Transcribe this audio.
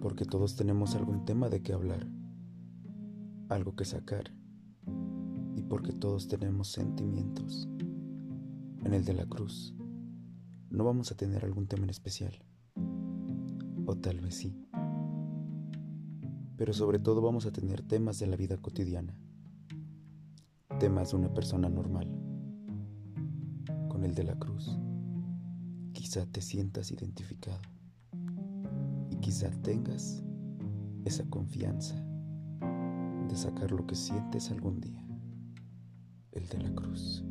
porque todos tenemos algún tema de qué hablar, algo que sacar, y porque todos tenemos sentimientos. En el de la cruz, no vamos a tener algún tema en especial, o tal vez sí, pero sobre todo vamos a tener temas de la vida cotidiana, temas de una persona normal. Con el de la cruz, quizá te sientas identificado quizá tengas esa confianza de sacar lo que sientes algún día, el de la cruz.